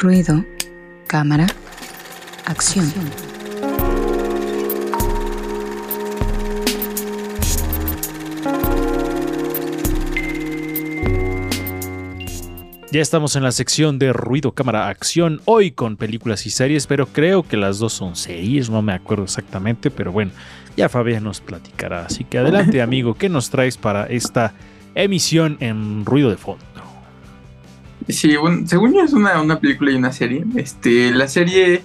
Ruido, cámara, acción. Ya estamos en la sección de ruido, cámara, acción, hoy con películas y series, pero creo que las dos son series, no me acuerdo exactamente, pero bueno, ya Fabián nos platicará. Así que adelante amigo, ¿qué nos traes para esta emisión en ruido de fondo? Sí, bueno, según yo es una, una película y una serie. Este, la serie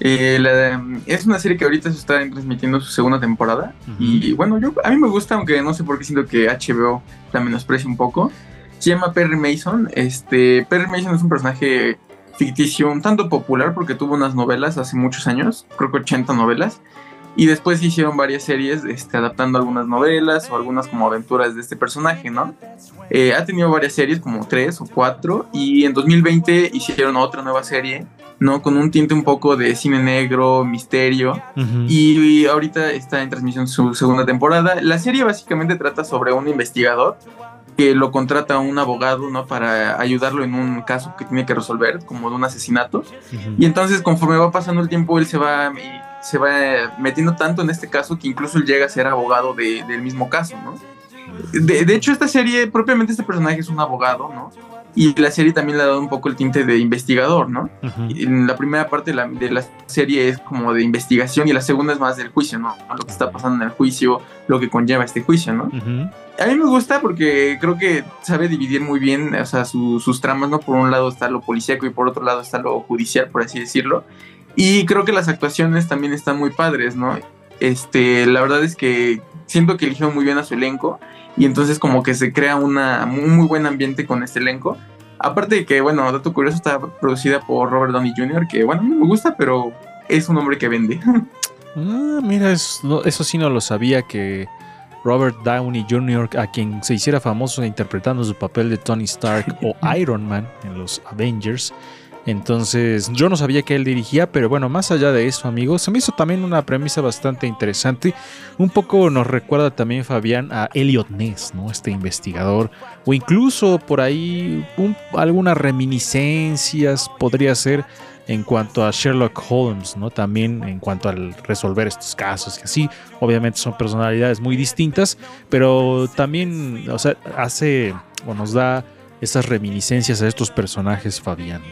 eh, la- es una serie que ahorita se está transmitiendo su segunda temporada. Y bueno, yo a mí me gusta, aunque no sé por qué siento que HBO la menosprecia un poco. Se llama Perry Mason. Este, Perry Mason es un personaje ficticio, un tanto popular porque tuvo unas novelas hace muchos años, creo que 80 novelas. Y después hicieron varias series este, adaptando algunas novelas o algunas como aventuras de este personaje, ¿no? Eh, ha tenido varias series, como tres o cuatro, y en 2020 hicieron otra nueva serie, ¿no? Con un tinte un poco de cine negro, misterio, Ujú. y, ahorita está en transmisión su segunda temporada. La serie básicamente trata sobre un investigador que lo contrata un abogado, ¿no? Para ayudarlo en un caso que tiene que resolver, como de un asesinato. Ujú. Y entonces, conforme va pasando el tiempo, él se va, y se va metiendo tanto en este caso que incluso él llega a ser abogado de- del mismo caso, ¿no? De, de hecho, esta serie, propiamente este personaje es un abogado, ¿no? Y la serie también le ha dado un poco el tinte de investigador, ¿no? Ujú. En la primera parte de la, de la serie es como de investigación y la segunda es más del juicio, ¿no? Lo que está pasando en el juicio, lo que conlleva este juicio, ¿no? Ujú. A mí me gusta porque creo que sabe dividir muy bien, o sea, su- sus tramas, ¿no? Por un lado está lo policíaco y por otro lado está lo judicial, por así decirlo. Y creo que las actuaciones también están muy padres, ¿no? Este, la verdad es que siento que eligió muy bien a su elenco y entonces como que se crea una, un muy buen ambiente con este elenco. Aparte de que, bueno, dato curioso, está producida por Robert Downey Jr., que bueno, me gusta, pero es un hombre que vende. Ah, mira, no- eso sí no lo sabía que Robert Downey Jr., a quien se hiciera famoso interpretando su papel de Tony Stark o Iron Man en los Avengers. Entonces, yo no sabía que él dirigía, pero bueno, más allá de eso, amigos, se me hizo también una premisa bastante interesante. Un poco nos recuerda también, Fabián, a Elliot Ness, ¿no? Este investigador, o incluso por ahí un- algunas reminiscencias podría ser en cuanto a Sherlock Holmes, ¿no? También en cuanto al resolver estos casos y así. Obviamente son personalidades muy distintas, pero también, o sea, hace o nos da esas reminiscencias a estos personajes, Fabián.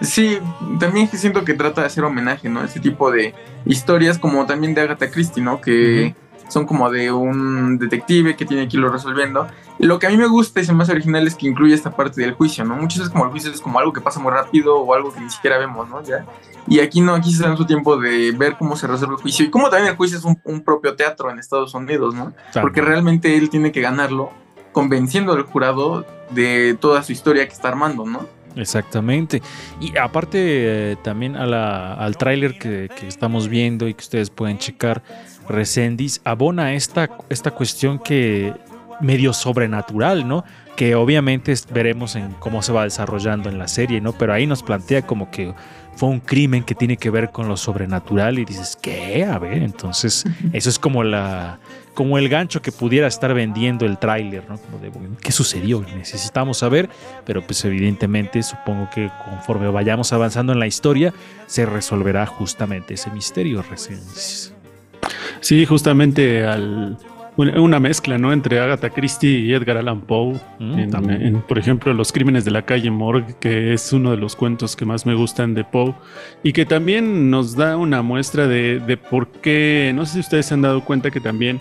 Sí, también siento que trata de hacer homenaje, ¿no? Este tipo de historias como también de Agatha Christie, ¿no? Que son como de un detective que tiene que irlo resolviendo. Lo que a mí me gusta y se me hace original es que incluye esta parte del juicio, ¿no? Muchas veces como el juicio es como algo que pasa muy rápido o algo que ni siquiera vemos, ¿no? ¿Ya? Y aquí no, aquí se dan su tiempo de ver cómo se resuelve el juicio y cómo también el juicio es un, un propio teatro en Estados Unidos, ¿no? Porque realmente él tiene que ganarlo convenciendo al jurado de toda su historia que está armando, ¿no? Exactamente. Y aparte eh, también a la- al tráiler que, que estamos viendo y que ustedes pueden checar, Resendis abona esta, esta cuestión que medio sobrenatural, ¿no? Que obviamente veremos en cómo se va desarrollando en la serie, ¿no? Pero ahí nos plantea como que fue un crimen que tiene que ver con lo sobrenatural y dices, ¿qué? A ver, entonces eso es como la como el gancho que pudiera estar vendiendo el tráiler, ¿no? Como de, bueno, ¿qué sucedió? Necesitamos saber, pero pues evidentemente supongo que conforme vayamos avanzando en la historia se resolverá justamente ese misterio, Resendiz. Sí, justamente al, una, una mezcla, ¿no? Entre Agatha Christie y Edgar Allan Poe. Mm, en- también. en, por ejemplo, Los Crímenes de la calle Morgue, que es uno de los cuentos que más me gustan de Poe. Y que también nos da una muestra de, de por qué. No sé si ustedes se han dado cuenta que también.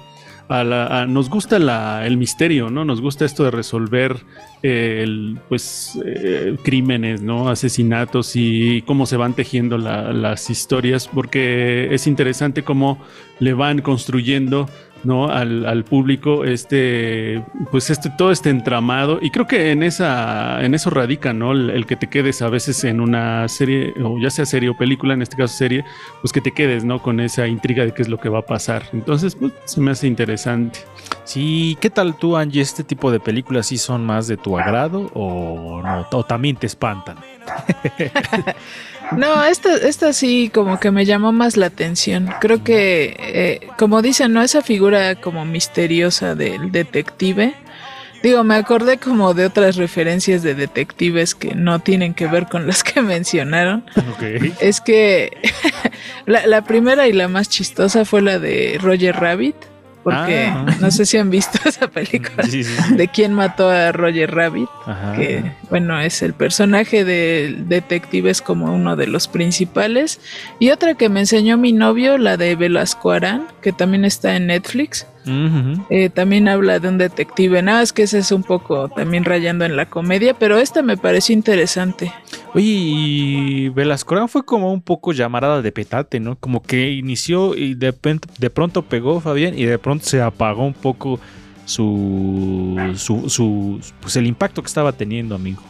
a la- a- nos gusta la- el misterio, ¿no? Nos gusta esto de resolver eh, el, pues, eh, crímenes, ¿no? Asesinatos y cómo se van tejiendo la- las historias, porque es interesante cómo le van construyendo ¿no? Al, al público este pues este todo este entramado y creo que en esa en eso radica no el, que te quedes a veces en una serie o ya sea serie o película en este caso serie pues que te quedes no con esa intriga de qué es lo que va a pasar entonces pues se me hace interesante Sí, ¿qué tal tú, Angie? ¿Este tipo de películas sí son más de tu agrado o no? ¿O también te espantan? No, esta, esta sí como que me llamó más la atención. Creo que, eh, como dicen, ¿no? Esa figura como misteriosa del detective Digo, me acordé como de otras referencias de detectives que no tienen que ver con las que mencionaron. Es que la, la primera y la más chistosa fue la de Roger Rabbit, porque Ah. no sé si han visto esa película Sí, sí, sí. de quién mató a Roger Rabbit, Ajá. que bueno, es el personaje del detective es como uno de los principales. Y otra que me enseñó mi novio, la de Velasco Arán, que también está en Netflix. Eh, también habla de un detective. Nada, es que ese es un poco también rayando en la comedia, pero esta me pareció interesante. Oye, y Velascorán fue como un poco llamarada de petate, ¿no? Como que inició y de, de pronto pegó Fabián y de pronto se apagó un poco su, su, su pues el impacto que estaba teniendo, amigo.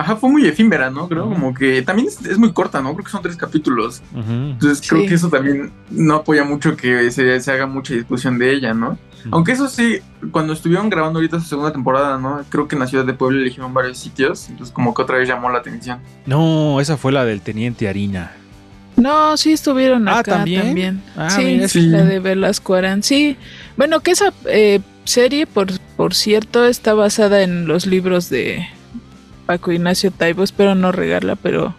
Ajá, fue muy efímera, ¿no? Creo como que también es, es muy corta, ¿no? Creo que son tres capítulos. Entonces creo Sí. que eso también no apoya mucho que se, se haga mucha discusión de ella, ¿no? Aunque eso sí, cuando estuvieron grabando ahorita su segunda temporada, ¿no? Creo que en la ciudad de Puebla eligieron varios sitios, entonces como que otra vez llamó la atención. No, esa fue la del Teniente Harina. No, sí estuvieron Ah, acá ¿también? también. Ah, sí, mira, sí. la de Velasco Arán. Sí, bueno, que esa eh, serie, por, por cierto, está basada en los libros de Paco Ignacio Taibo. Espero no regarla, pero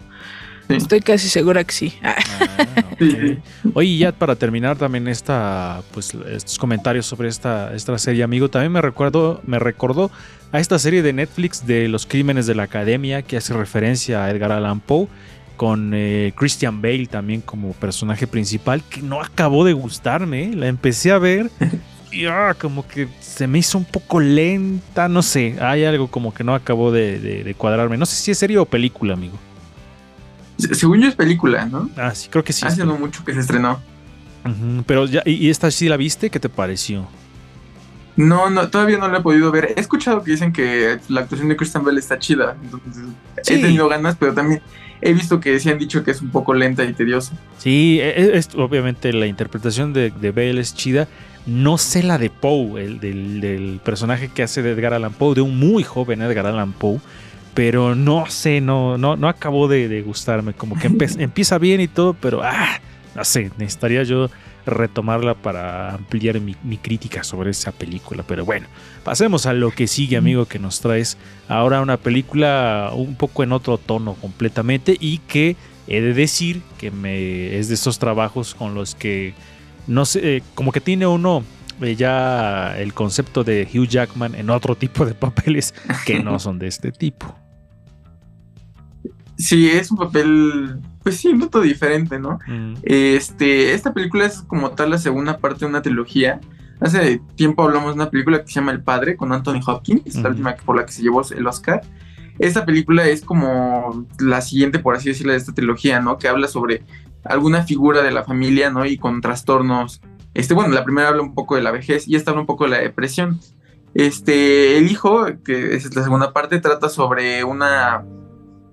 Sí. estoy casi segura que sí. Ah, Ah, ok. Sí, sí. Oye, y ya para terminar también esta, pues, estos comentarios sobre esta, esta serie, amigo, también me recuerdo, me recordó a esta serie de Netflix de los crímenes de la academia que hace referencia a Edgar Allan Poe con eh, Christian Bale también como personaje principal que no acabó de gustarme, ¿eh? la empecé a ver y ah, como que se me hizo un poco lenta, no sé, hay algo como que no acabó de, de- de cuadrarme, no sé si es serie o película, amigo. Se- Según yo es película, ¿no? Ah, sí, creo que sí. Hace no mucho que se estrenó. Pero ya, ¿y y esta sí la viste? ¿Qué te pareció? No, no, todavía no la he podido ver. He escuchado que dicen que la actuación de Christian Bell está chida, entonces Sí. he tenido ganas, pero también he visto que sí han dicho que es un poco lenta y tediosa. Sí, e- e- es, obviamente la interpretación de, de Bale es chida. No sé la de Poe, el del, del personaje que hace de Edgar Allan Poe, de un muy joven Edgar Allan Poe. Pero no sé, no, no, no acabó de, de gustarme. Como que empieza bien y todo, pero ah, no sé, necesitaría yo retomarla para ampliar mi, mi crítica sobre esa película. Pero bueno, pasemos a lo que sigue, amigo, que nos traes ahora una película un poco en otro tono completamente y que he de decir que me es de esos trabajos con los que no sé, eh, como que tiene uno eh, ya el concepto de Hugh Jackman en otro tipo de papeles que no son de este tipo. Sí, es un papel, pues sí, un tanto diferente, ¿no? Mm, Este, esta película es como tal la segunda parte de una trilogía. Hace tiempo hablamos de una película que se llama El Padre con Anthony Hopkins, la última por la que se llevó el Oscar. Esta película es como la siguiente, por así decirlo, de esta trilogía, ¿no? Que habla sobre alguna figura de la familia, ¿no? Y con trastornos. Este, bueno, la primera habla un poco de la vejez y esta habla un poco de la depresión. Este, el hijo, que es la segunda parte, trata sobre una,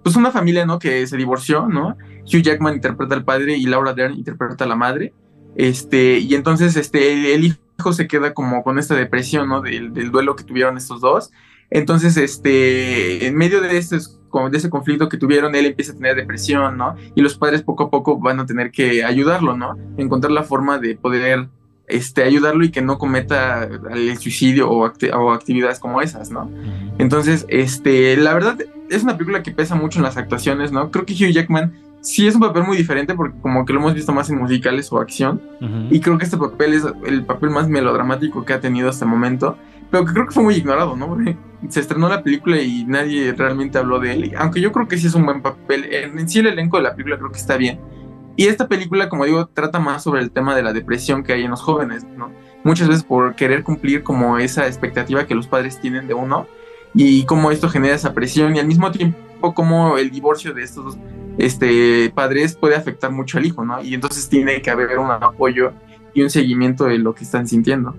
pues una familia, ¿no? Que se divorció, ¿no? Hugh Jackman interpreta al padre y Laura Dern interpreta a la madre. Este, y entonces este, el, hijo se queda como con esta depresión, ¿no? Del, del duelo que tuvieron estos dos. Entonces, este, en medio de, estos, de ese conflicto que tuvieron, él empieza a tener depresión, ¿no? Y los padres poco a poco van a tener que ayudarlo, ¿no? Encontrar la forma de poder este, ayudarlo y que no cometa el suicidio o, acti- o actividades como esas, ¿no? Entonces, este, la verdad es una película que pesa mucho en las actuaciones, ¿no? Creo que Hugh Jackman sí es un papel muy diferente porque como que lo hemos visto más en musicales o acción y creo que este papel es el papel más melodramático que ha tenido hasta el momento, pero que creo que fue muy ignorado, ¿no? Se estrenó la película y nadie realmente habló de él, aunque yo creo que sí es un buen papel. En, sí el elenco de la película creo que está bien. Y esta película, como digo, trata más sobre el tema de la depresión que hay en los jóvenes, ¿no? Muchas veces por querer cumplir como esa expectativa que los padres tienen de uno y cómo esto genera esa presión y al mismo tiempo cómo el divorcio de estos este, padres puede afectar mucho al hijo, ¿no? Y entonces tiene que haber un apoyo y un seguimiento de lo que están sintiendo.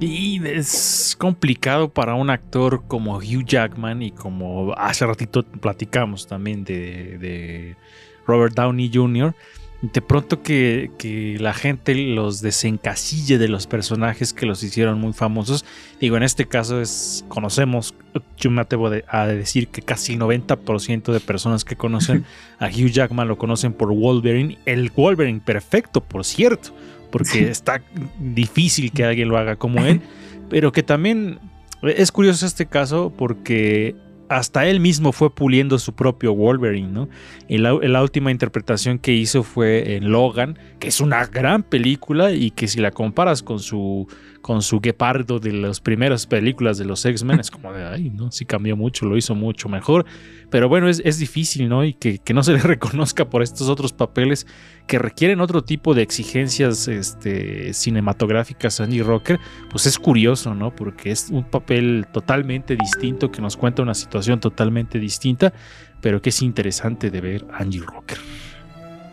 Y es complicado para un actor como Hugh Jackman y como hace ratito platicamos también de, de Robert Downey Jr. De pronto que, que la gente los desencasille de los personajes que los hicieron muy famosos. Digo, en este caso es conocemos, yo me atrevo a decir que casi el 90% de personas que conocen a Hugh Jackman lo conocen por Wolverine. El Wolverine perfecto, por cierto porque está difícil que alguien lo haga como él, pero que también Es curioso este caso porque hasta él mismo fue puliendo su propio Wolverine, ¿no? Y la, la, última interpretación que hizo fue en Logan, que es una gran película y que si la comparas con su con su guepardo de las primeras películas de los X-Men, es como de, ay, ¿no? Sí cambió mucho, lo hizo mucho mejor. Pero bueno, es, es difícil, ¿no? Y que, que, no se le reconozca por estos otros papeles que requieren otro tipo de exigencias este, cinematográficas a Andy Rocker, pues es curioso, ¿no? Porque es un papel totalmente distinto que nos cuenta una situación totalmente distinta, pero que es interesante de ver a Andy Rocker.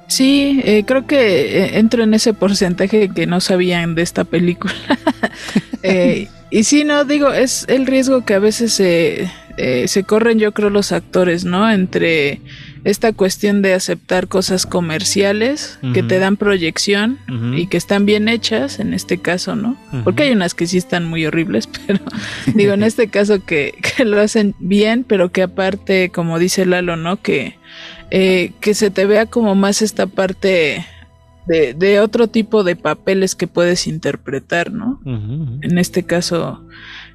Sí, eh, creo que eh, entro en ese porcentaje que no sabían de esta película. eh, y sí, no, digo, es el riesgo que a veces se, eh, se corren, yo creo, los actores, ¿no? Entre esta cuestión de aceptar cosas comerciales uh -huh. que te dan proyección uh -huh. y que están bien hechas, en este caso, ¿no? Uh -huh. Porque hay unas que sí están muy horribles, pero digo, en este caso que, que, lo hacen bien, pero que aparte, como dice Lalo, ¿no? Que, eh, que se te vea como más esta parte de, de, otro tipo de papeles que puedes interpretar, ¿no? En este caso,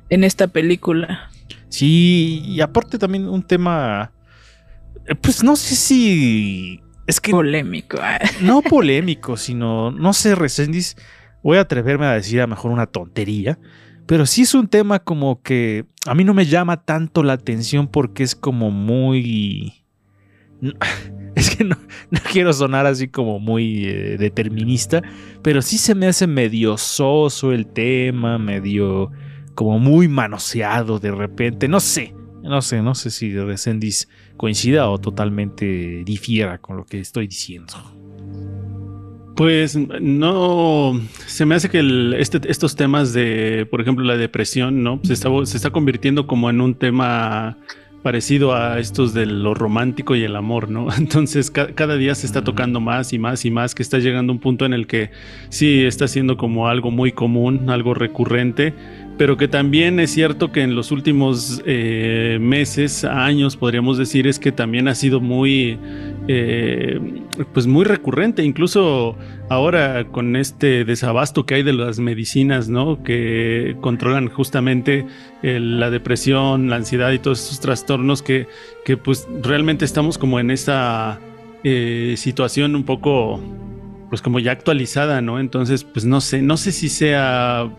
en esta película. Sí, y aparte también un tema pues no sé si. Es que. Polémico. no polémico, sino. No sé, Resendiz. Voy a atreverme a decir a lo mejor una tontería. Pero sí es un tema como que a mí no me llama tanto la atención porque es como muy. Es que no, no quiero sonar así como muy eh, determinista, pero sí se me hace medio soso el tema, medio como muy manoseado de repente. No sé, no sé, no sé si Resendiz coincida o totalmente difiera con lo que estoy diciendo. Pues no, se me hace que este, estos temas de, por ejemplo, la depresión, ¿no? Se está, se está convirtiendo como en un tema parecido a estos de lo romántico y el amor, ¿no? Entonces ca cada día se está tocando más y más y más, que está llegando a un punto en el que sí está siendo como algo muy común, algo recurrente, pero que también es cierto que en los últimos eh, meses, años, podríamos decir, es que también ha sido muy, eh, pues muy recurrente, incluso ahora con este desabasto que hay de las medicinas, ¿no? Que controlan justamente el, la depresión, la ansiedad y todos esos trastornos que, que pues realmente estamos como en esa eh, situación un poco, pues como ya actualizada, ¿no? Entonces, pues no sé, no sé si sea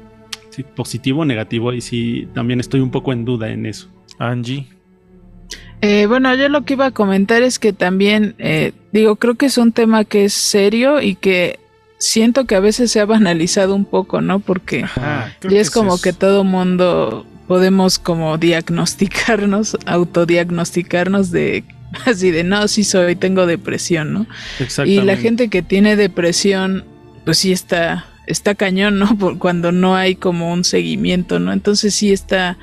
positivo o negativo, y sí, también estoy un poco en duda en eso. Angie. Eh, bueno, yo lo que iba a comentar es que también, eh, digo, creo que es un tema que es serio y que siento que a veces se ha banalizado un poco, ¿no? Porque Ajá, ya es como es... que todo mundo podemos como diagnosticarnos, autodiagnosticarnos de así de no, sí soy, tengo depresión, ¿no? Y la gente que tiene depresión, pues sí está está cañón, ¿no? Por cuando no hay como un seguimiento, ¿no? Entonces sí está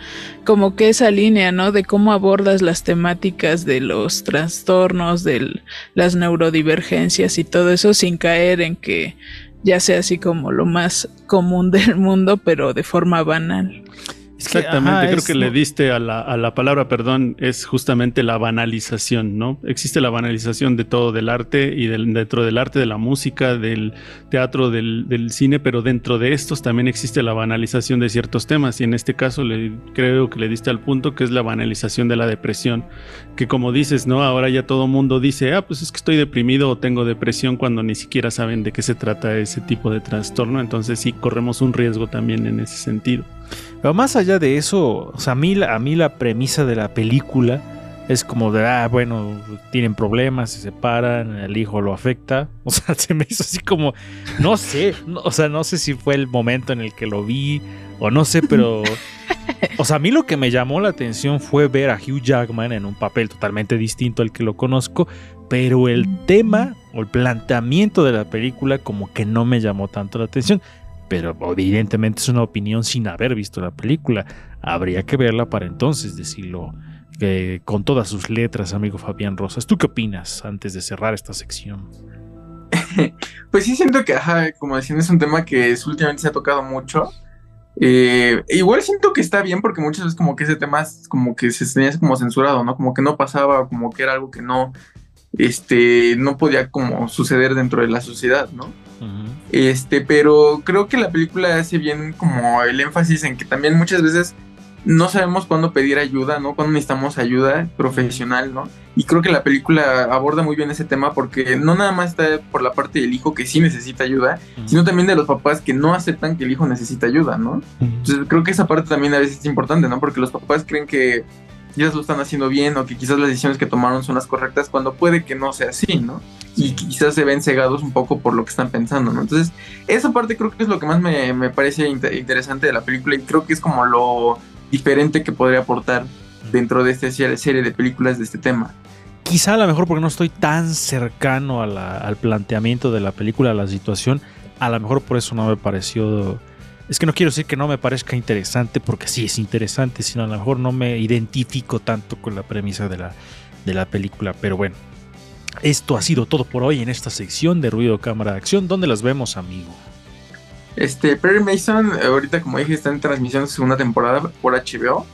como que esa línea, ¿no? De cómo abordas las temáticas de los trastornos, de las neurodivergencias y todo eso sin caer en que ya sea así como lo más común del mundo, pero de forma banal. Exactamente, Ajá, creo es, que no. le diste a la, a la, palabra, perdón, es justamente la banalización, ¿no? Existe la banalización de todo, del arte y del, dentro del arte, de la música, del teatro, del, del, cine, pero dentro de estos también existe la banalización de ciertos temas y en este caso le, creo que le diste al punto que es la banalización de la depresión, que como dices, ¿no? Ahora ya todo mundo dice, ah, pues es que estoy deprimido o tengo depresión cuando ni siquiera saben de qué se trata ese tipo de trastorno, entonces sí corremos un riesgo también en ese sentido. Pero más allá de eso, o sea, a mí, a mí la premisa de la película es como de, ah, bueno, tienen problemas, se separan, el hijo lo afecta. O sea, se me hizo así como, no sé, no, o sea, no sé si fue el momento en el que lo vi o no sé, pero... O sea, a mí lo que me llamó la atención fue ver a Hugh Jackman en un papel totalmente distinto al que lo conozco, pero el tema o el planteamiento de la película como que no me llamó tanto la atención pero evidentemente es una opinión sin haber visto la película. Habría que verla para entonces decirlo eh, con todas sus letras, amigo Fabián Rosas. ¿Tú qué opinas antes de cerrar esta sección? pues sí siento que, ajá, como decían, es un tema que es, últimamente se ha tocado mucho. Eh, igual siento que está bien porque muchas veces como que ese tema como que se tenía como censurado, ¿no? Como que no pasaba, como que era algo que no, este, no podía como suceder dentro de la sociedad, ¿no? Uh -huh. Este, pero creo que la película hace bien como el énfasis en que también muchas veces no sabemos cuándo pedir ayuda, ¿no? Cuándo necesitamos ayuda profesional, ¿no? Y creo que la película aborda muy bien ese tema porque no nada más está por la parte del hijo que sí necesita ayuda, sino también de los papás que no aceptan que el hijo necesita ayuda, ¿no? Entonces creo que esa parte también a veces es importante, ¿no? Porque los papás creen que ellos lo están haciendo bien o que quizás las decisiones que tomaron son las correctas cuando puede que no sea así, ¿no? Y quizás se ven cegados un poco por lo que están pensando, ¿no? Entonces, esa parte creo que es lo que más me, me parece interesante de la película y creo que es como lo diferente que podría aportar dentro de esta serie de películas de este tema. Quizá a lo mejor porque no estoy tan cercano al planteamiento de la película, a la situación, a lo mejor por eso no me pareció... Es que no quiero decir que no me parezca interesante, porque sí es interesante, sino a lo mejor no me identifico tanto con la premisa de la, de la película. Pero bueno, esto ha sido todo por hoy en esta sección de Ruido Cámara de Acción. ¿Dónde las vemos, amigo? Este, Perry Mason, ahorita como dije, está en transmisión de segunda temporada por HBO.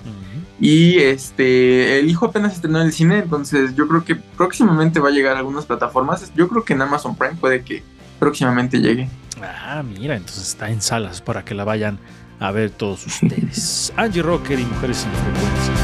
Y este, el hijo apenas estrenó en el cine, entonces yo creo que próximamente va a llegar a algunas plataformas. Yo creo que en Amazon Prime puede que próximamente llegue. Ah, mira, entonces está en salas para que la vayan a ver todos ustedes. Angie Rocker y Mujeres sin Frecuencia.